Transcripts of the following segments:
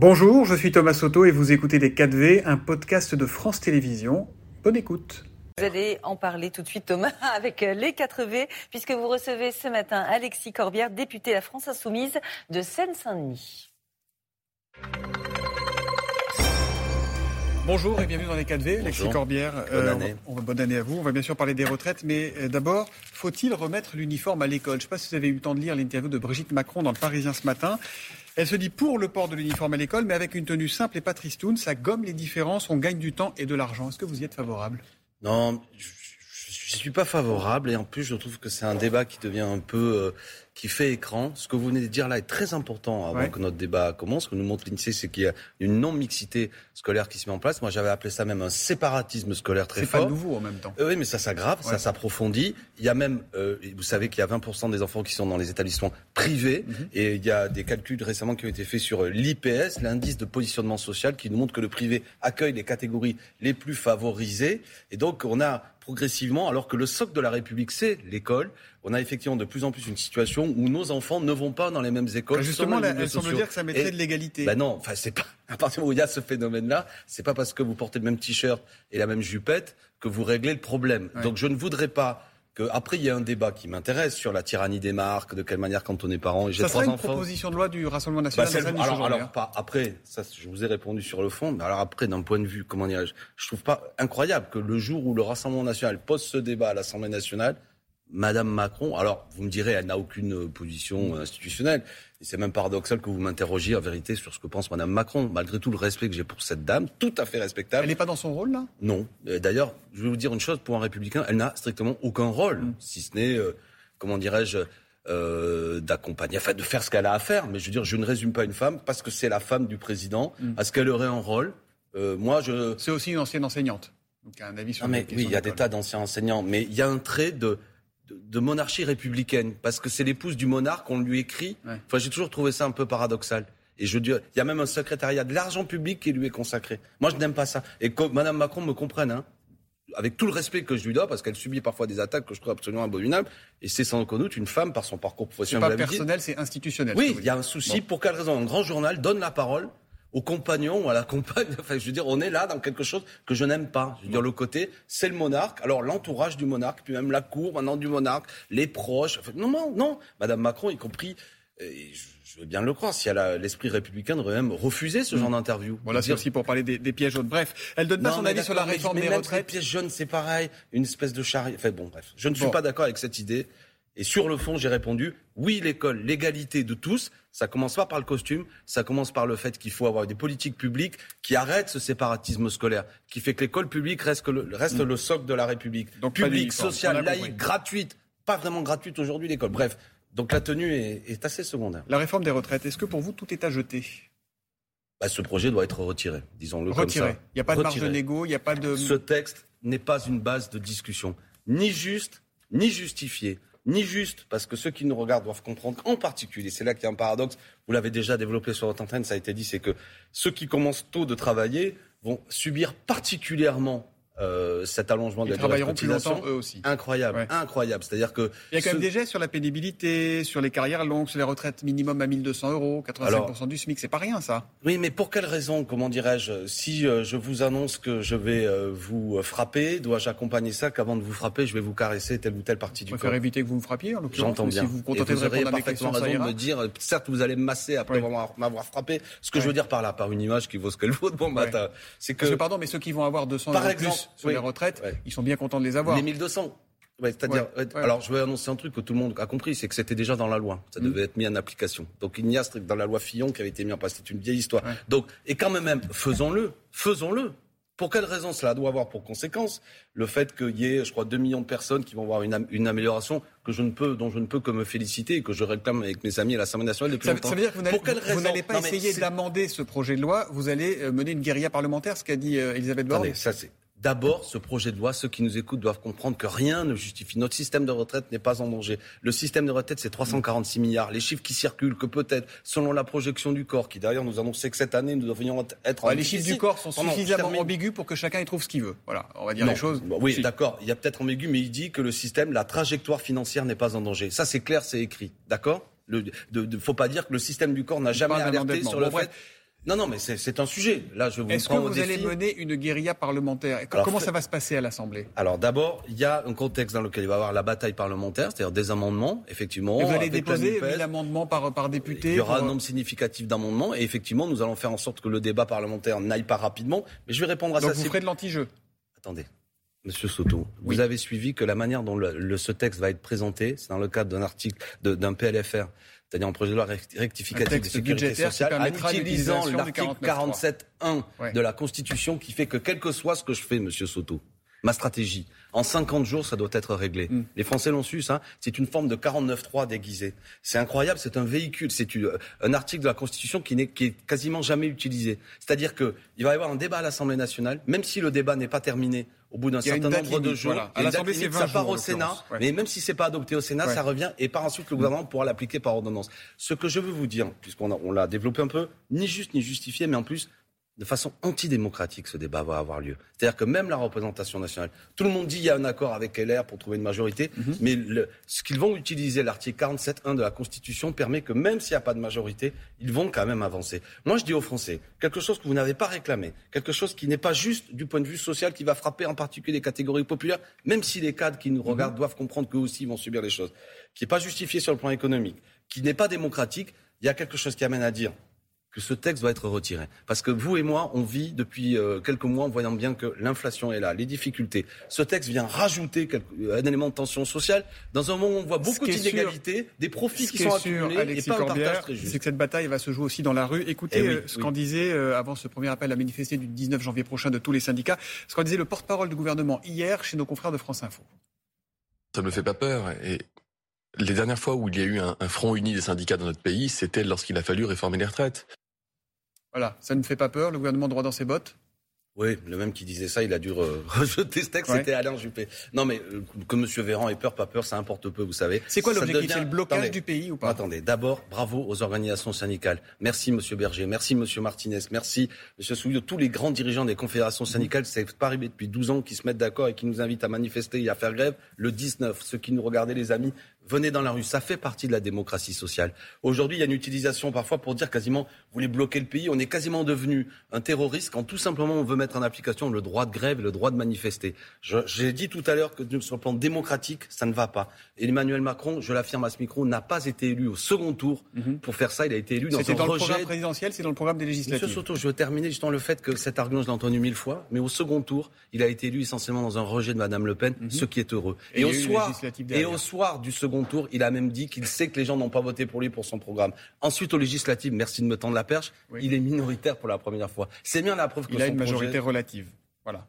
Bonjour, je suis Thomas Soto et vous écoutez Les 4V, un podcast de France Télévisions. Bonne écoute. Vous allez en parler tout de suite, Thomas, avec les 4V, puisque vous recevez ce matin Alexis Corbière, député La France Insoumise de Seine-Saint-Denis. Bonjour et bienvenue dans les 4V. Alexis Corbière, bonne, année. On, va, bonne année à vous. On va bien sûr parler des retraites, mais euh, d'abord, faut-il remettre l'uniforme à l'école? Je ne sais pas si vous avez eu le temps de lire l'interview de Brigitte Macron dans le Parisien ce matin. Elle se dit pour le port de l'uniforme à l'école, mais avec une tenue simple et pas tristoun. Ça gomme les différences, on gagne du temps et de l'argent. Est-ce que vous y êtes favorable? Non, je ne suis pas favorable et en plus je trouve que c'est un débat qui devient un peu euh, qui fait écran. Ce que vous venez de dire là est très important avant que notre débat commence. Ce que nous montre l'INSEE, c'est qu'il y a une non-mixité scolaire qui se met en place. Moi, j'avais appelé ça même un séparatisme scolaire très fort. C'est pas nouveau en même temps. Euh, oui, mais ça s'aggrave, ça s'approfondit. Il y a même, euh, vous savez qu'il y a 20% des enfants qui sont dans les établissements privés. Mhm. Et il y a des calculs récemment qui ont été faits sur l'IPS, l'indice de positionnement social, qui nous montre que le privé accueille les catégories les plus favorisées. Et donc, on a progressivement, alors que le socle de la République, c'est l'école, on a effectivement de plus en plus une situation où nos enfants ne vont pas dans les mêmes écoles. justement, elle semble dire que ça mettrait de l'égalité. Ben non, enfin c'est pas à partir du moment où il y a ce phénomène-là, c'est pas parce que vous portez le même t-shirt et la même jupette que vous réglez le problème. Donc je ne voudrais pas après il y a un débat qui m'intéresse sur la tyrannie des marques, de quelle manière quand on est parent. Et j'ai trois une proposition de loi du Rassemblement national. Bah, alors, alors pas après, ça je vous ai répondu sur le fond, mais alors après d'un point de vue comment dirais-je, je trouve pas incroyable que le jour où le Rassemblement national pose ce débat à l'Assemblée nationale, Madame Macron, alors vous me direz, elle n'a aucune euh, position euh, institutionnelle. Et c'est même paradoxal que vous m'interrogiez en vérité sur ce que pense Madame Macron, malgré tout le respect que j'ai pour cette dame, tout à fait respectable. Elle n'est pas dans son rôle là? Non. D'ailleurs, je vais vous dire une chose, pour un républicain, elle n'a strictement aucun rôle, mm. si ce n'est, euh, comment dirais-je, d'accompagner, enfin de faire ce qu'elle a à faire. Mais je veux dire, je ne résume pas une femme parce que c'est la femme du président. Mm. Est-ce qu'elle aurait un rôle Moi, je. C'est aussi une ancienne enseignante. Donc un avis sur. Ah, mais oui, il y a des tas d'anciens enseignants, mais il y a un trait de de, monarchie républicaine, parce que c'est l'épouse du monarque, on lui écrit. Enfin, j'ai toujours trouvé ça un peu paradoxal. Et je dis, il y a même un secrétariat de l'argent public qui lui est consacré. Moi, je n'aime pas ça. Et que Mme Macron me comprenne, hein, avec tout le respect que je lui dois, parce qu'elle subit parfois des attaques que je trouve absolument abominables, et c'est sans aucun doute une femme par son parcours professionnel. C'est pas personnel, c'est institutionnel. Oui, il y a un souci. Pour quelle raison Un grand journal donne la parole au compagnon ou à la compagne. Enfin, je veux dire, on est là dans quelque chose que je n'aime pas. Je veux dire, le côté, c'est le monarque. Alors, l'entourage du monarque, puis même la cour maintenant du monarque, les proches. non, non, non. Madame Macron, y compris. je veux bien le croire, si elle a l'esprit républicain, aurait même refusé ce mm. genre d'interview. Voilà, c'est aussi pour parler des, pièges jaunes. Bref, elle donne pas son avis sur la réforme des retraites. Les pièges jaunes, c'est pareil, une espèce de chariot. Enfin bon, bref, je ne suis pas d'accord avec cette idée. Et sur le fond, j'ai répondu oui, l'école, l'égalité de tous. Ça commence pas par le costume, ça commence par le fait qu'il faut avoir des politiques publiques qui arrêtent ce séparatisme scolaire, qui fait que l'école publique reste, le, reste le socle de la République. Donc publique, sociale, laïque, gratuite. Pas vraiment gratuite aujourd'hui l'école. Bref, donc la tenue est, assez secondaire. La réforme des retraites, est-ce que pour vous tout est à jeter? Bah, Ce projet doit être retiré, disons-le comme ça. Il n'y a pas de marge de négo, il n'y a pas de... Ce texte n'est pas une base de discussion, ni juste, ni justifié ni juste, parce que ceux qui nous regardent doivent comprendre en particulier, c'est là qu'il y a un paradoxe, vous l'avez déjà développé sur votre antenne, ça a été dit, c'est que ceux qui commencent tôt de travailler vont subir particulièrement euh, cet allongement de la travailleront plus longtemps eux aussi. Incroyable, incroyable. C'est-à-dire que il y a quand même des gestes sur la pénibilité, sur les carrières longues, sur les retraites minimum à 1200 euros, 85% du SMIC, c'est pas rien ça. Oui, mais pour quelle raison Comment dirais-je Si euh, je vous annonce que je vais euh, vous frapper, dois-je accompagner ça qu'avant de vous frapper, je vais vous caresser telle ou telle partie du corps préfère éviter que vous me frappiez. En J'entends bien. Si vous vous contentez de répondre à mes questions, raison de me dire, certes, vous allez me masser après m'avoir frappé. Ce que je veux dire par là, par une image qui vaut ce qu'elle vaut. Bon, bah, c'est que... pardon, mais ceux qui vont avoir 200 euros plus sur les retraites ils sont bien contents de les avoir. Les 1200 c'est-à-dire, alors je vais annoncer un truc que tout le monde a compris, c'est que c'était déjà dans la loi, ça devait mm. être mis en application. Donc il n'y a strict dans la loi Fillon qui avait été mis en place, c'est une vieille histoire. Donc et quand même, faisons-le, faisons-le. Pour quelle raison cela doit avoir pour conséquence le fait qu'il y ait, je crois, 2 millions de personnes qui vont avoir une, amélioration que je ne peux, dont je ne peux que me féliciter et que je réclame avec mes amis à l'Assemblée nationale depuis longtemps. Ça veut dire que vous n'allez pas essayer d'amender ce projet de loi, vous allez euh, mener une guérilla parlementaire, ce qu'a dit euh, Elisabeth Borne ça c'est D'abord, ce projet de loi, ceux qui nous écoutent doivent comprendre que rien ne justifie. Notre système de retraite n'est pas en danger. Le système de retraite, c'est 346 milliards. Les chiffres qui circulent, que peut-être, selon la projection du corps, qui d'ailleurs nous annonçait que cette année, nous devrions être en Les chiffres du corps sont suffisamment ambigus pour que chacun y trouve ce qu'il veut. Voilà, on va dire les choses. oui, d'accord, il y a peut-être ambigu, mais il dit que le système, la trajectoire financière n'est pas en danger. Ça, c'est clair, c'est écrit. D'accord? Il ne faut pas dire que le système du corps n'a jamais alerté sur le fait Non, non, mais c'est un sujet. Là, je vous Est-ce que vous allez mener une guérilla parlementaire Comment ça va se passer à l'Assemblée? Alors d'abord, il y a un contexte dans lequel il va y avoir la bataille parlementaire, c'est-à-dire des amendements, effectivement. vous allez déposer 1000 amendements par, par député Il y aura un nombre significatif d'amendements et effectivement, nous allons faire en sorte que le débat parlementaire n'aille pas rapidement. Mais je vais répondre à Donc ça. vous ferez de l'anti-jeu Attendez. Monsieur Soto, vous avez suivi que la manière dont le, ce texte va être présenté, c'est dans le cadre d'un article, d'un PLFR, c'est-à-dire un projet de loi rectificatif de sécurité sociale, en utilisant l'article 47.1 de la Constitution qui fait que quel que soit ce que je fais, Monsieur Soto, ma stratégie, en 50 jours, ça doit être réglé. Mm. Les Français l'ont su, ça. C'est une forme de 49.3 déguisé. C'est incroyable, c'est un véhicule, c'est un article de la Constitution qui n'est qui est quasiment jamais utilisé. C'est-à-dire qu'il va y avoir un débat à l'Assemblée nationale, même si le débat n'est pas terminé au bout d'un certain nombre de jours. À l'Assemblée, c'est ça part au Sénat, mais même si c'est pas adopté au Sénat, ça revient et par ensuite le gouvernement pourra l'appliquer par ordonnance. Ce que je veux vous dire, puisqu'on l'a développé un peu, ni juste ni justifié, mais en plus de façon antidémocratique, ce débat va avoir lieu. C'est-à-dire que même la représentation nationale, tout le monde dit qu'il y a un accord avec LR pour trouver une majorité, mhm. mais ce qu'ils vont utiliser, l'article 47.1 de la Constitution, permet que même s'il n'y a pas de majorité, ils vont quand même avancer. Moi, je dis aux Français, quelque chose que vous n'avez pas réclamé, quelque chose qui n'est pas juste du point de vue social, qui va frapper en particulier les catégories populaires, même si les cadres qui nous mhm. regardent doivent comprendre qu'eux aussi vont subir les choses, qui n'est pas justifié sur le plan économique, qui n'est pas démocratique, il y a quelque chose qui amène à dire que ce texte doit être retiré. Parce que vous et moi, on vit depuis euh, quelques mois en voyant bien que l'inflation est là, les difficultés. Ce texte vient rajouter un élément de tension sociale dans un moment où on voit beaucoup d'inégalités, des profits qui sont accumulés et pas un partage très juste. C'est que cette bataille va se jouer aussi dans la rue. Écoutez eh euh, ce qu'en disait, euh, avant ce premier appel à manifester du 19 janvier prochain de tous les syndicats, ce qu'en disait le porte-parole du gouvernement hier chez nos confrères de France Info. Ça ne me fait pas peur. Et les dernières fois où il y a eu un, front uni des syndicats dans notre pays, c'était lorsqu'il a fallu réformer les retraites. Voilà, ça ne fait pas peur, le gouvernement droit dans ses bottes? Oui, le même qui disait ça, il a dû rejeter ce texte, c'était Alain Juppé. Non, mais euh, que M. Véran ait peur, pas peur, ça importe peu, vous savez. C'est quoi l'objectif C'est le blocage du pays ou pas? Attendez, d'abord, bravo aux organisations syndicales. Merci M. Berger, merci M. Martinez, merci M. Souillot, tous les grands dirigeants des confédérations syndicales, c'est pas arrivé depuis 12 ans, qui se mettent d'accord et qui nous invitent à manifester et à faire grève le 19. Ceux qui nous regardaient, les amis, venez dans la rue. Ça fait partie de la démocratie sociale. Aujourd'hui, il y a une utilisation parfois pour dire quasiment, vous voulez bloquer le pays. On est quasiment devenu un terroriste quand tout simplement on veut mettre en application le droit de grève et le droit de manifester. J'ai dit tout à l'heure que sur le plan démocratique, ça ne va pas. Emmanuel Macron, je l'affirme à ce micro, n'a pas été élu au second tour mhm. pour faire ça. Il a été élu dans un C'était dans le programme présidentiel, c'est dans le programme des législatives. Monsieur Soto, je veux terminer justement le fait que cet argument, je l'ai entendu mille fois, mais au second tour, il a été élu essentiellement dans un rejet de Madame Le Pen, mhm. ce qui est heureux. Et, au soir, et au soir du second tour, il a même dit qu'il sait que les gens n'ont pas voté pour lui pour son programme. Ensuite, aux législatives, merci de me tendre la perche, il est minoritaire pour la première fois. C'est bien la preuve que il a une majorité relative. Voilà.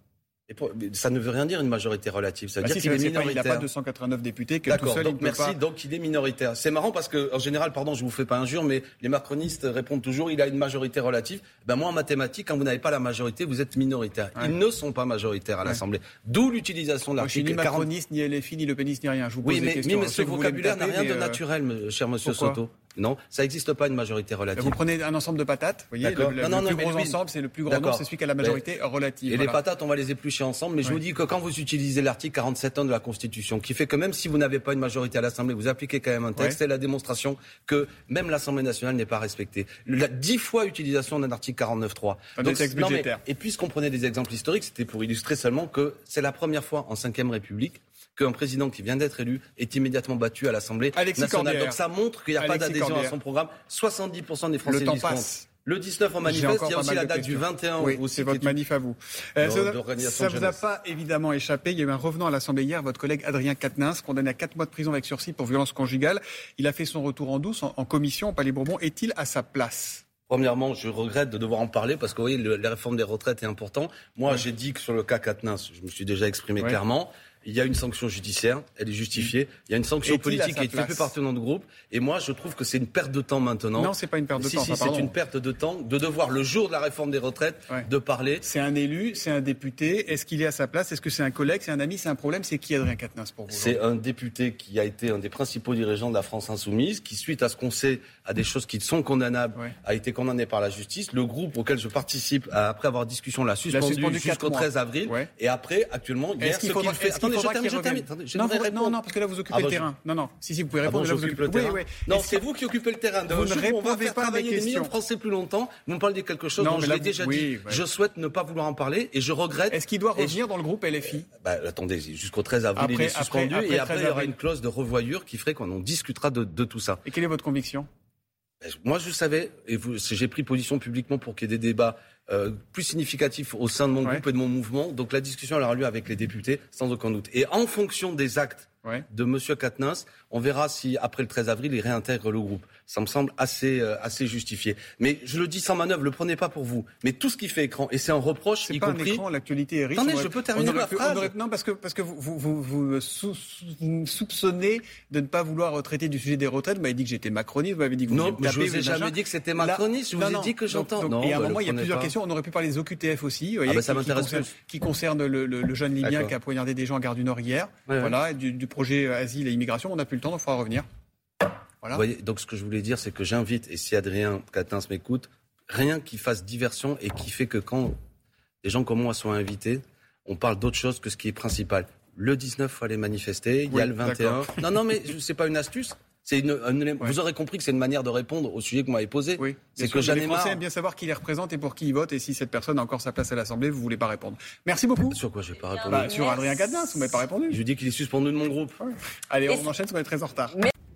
Et ça ne veut rien dire une majorité relative. Ça veut bah dire qu'il est, minoritaire. il n'a pas 289 députés. D'accord. Donc merci. Donc il est minoritaire. C'est marrant parce que en général, pardon, je vous fais pas injure, mais les macronistes répondent toujours il a une majorité relative. Ben moi en mathématiques, quand vous n'avez pas la majorité, vous êtes minoritaire. Ils ne sont pas majoritaires à l'Assemblée. D'où l'utilisation de l'article. Ni macroniste, ni LFI, ni le péniste, ni rien. Je vous pose oui, mais, mais, ce vocabulaire n'a rien de euh, naturel, cher Monsieur Soto. Non, ça n'existe pas une majorité relative. Vous prenez un ensemble de patates, vous voyez, le, non, non, plus gros ensemble, c'est le plus grand nombre, c'est celui qui a la majorité relative. Et les patates, on va les éplucher ensemble, mais je vous dis que quand vous utilisez l'article 47.1 de la Constitution, qui fait que même si vous n'avez pas une majorité à l'Assemblée, vous appliquez quand même un texte, c'est la démonstration que même l'Assemblée nationale n'est pas respectée. La dix fois utilisation d'un article 49.3. Donc, texte budgétaire. et puisqu'on prenait des exemples historiques, c'était pour illustrer seulement que c'est la première fois en 5 République qu'un président qui vient d'être élu est immédiatement battu à l'Assemblée nationale. Donc ça montre qu'il n'y a pas d'adhésion à son programme. 70% des Français le temps passe. Le 19 en manifeste, il y a aussi la date du 21. Oui, c'est votre manif à vous. Euh, ça ne vous a pas évidemment échappé. Il y a eu un revenant à l'Assemblée hier, votre collègue Adrien Quatennens, condamné à 4 mois de prison avec sursis pour violence conjugale. Il a fait son retour en douce en, commission au Palais Bourbon. Est-il à sa place? Premièrement, je regrette de devoir en parler parce que vous voyez, la réforme des retraites est important. Moi, j'ai dit que sur le cas Quatennens, je me suis déjà exprimé clairement il y a une sanction judiciaire, elle est justifiée. Il y a une sanction politique qui fait partie de notre groupe. Et moi, je trouve que c'est une perte de temps maintenant. Non, c'est pas une perte de temps. Si, c'est une perte de temps de devoir, le jour de la réforme des retraites, de parler. C'est un élu, c'est un député. Est-ce qu'il est à sa place? Est-ce que c'est un collègue? C'est un ami? C'est un problème? C'est qui Adrien Quatennens pour vous C'est un député qui a été un des principaux dirigeants de la France insoumise, qui, suite à ce qu'on sait, à des choses qui sont condamnables, a été condamné par la justice. Le groupe auquel je participe, après avoir discussion, l'a suspendu, jusqu'au 13 avril. Et après, actuellement, hier, ce qu'il fait faudra qu'il revienne. Non, non, non, parce que là, vous occupez ah, le terrain. Non, non. Si, si, vous pouvez répondre. Ah bon, là, vous occupez le terrain. Non, c'est vous qui occupez le terrain. Vous ne répondez pas à mes questions. français plus longtemps. Vous me parlez de quelque chose dont je l'ai déjà dit. Je souhaite ne pas vouloir en parler et je regrette. Est-ce qu'il doit revenir dans le groupe LFI bah, Attendez, jusqu'au 13 avril, il est suspendu et après, il y aura une clause de revoyure qui ferait qu'on en discutera de tout ça. Et quelle est votre conviction? Moi, je savais, et j'ai pris position publiquement pour qu'il y ait des débats euh, plus significatifs au sein de mon groupe et de mon mouvement. Donc la discussion elle aura lieu avec les députés, sans aucun doute. Et en fonction des actes de M. Katnins, on verra si, après le 13 avril, il réintègre le groupe. Ça me semble assez, euh, assez justifié. Mais je le dis sans manœuvre, le prenez pas pour vous. Mais tout ce qui fait écran, et c'est un reproche, y pas compris. Un écran, l'actualité est riche. Attendez, je peux terminer ma phrase. non, parce que, parce que vous, vous, vous, soupçonnez de ne pas vouloir traiter du sujet des retraites. Vous m'avez dit que j'étais macroniste, vous m'avez dit que vous Non, mais je vous ai jamais dit que c'était macroniste. Je vous ai dit que j'entends. Et à un bah, moment, il y a plusieurs questions. On aurait pu parler des OQTF aussi. Ah bah, ça m'intéresse qui concerne le jeune Libyen qui a poignardé des gens à Gare du Nord hier. Voilà, du projet asile et immigration. On n'a plus le temps, donc il faudra revenir. Voilà. Vous voyez, donc ce que je voulais dire, c'est que j'invite, et si Adrien Catins m'écoute, rien qui fasse diversion et qui fait que quand des gens comme moi sont invités, on parle d'autre chose que ce qui est principal. Le 19, il faut aller manifester. Il y a le 21. Non, non, mais c'est pas une astuce. Une, vous aurez compris que c'est une manière de répondre au sujet que vous m'avez posé. Oui. C'est que Les Français aiment bien savoir qui les représente et pour qui ils votent. Et si cette personne a encore sa place à l'Assemblée, vous voulez pas répondre. Merci beaucoup. Sur quoi je vais pas répondre bah, Sur Adrien Cadenas, vous m'avez pas répondu. Je dis qu'il est suspendu de mon groupe. Allez, on enchaîne, parce qu'on est très en retard.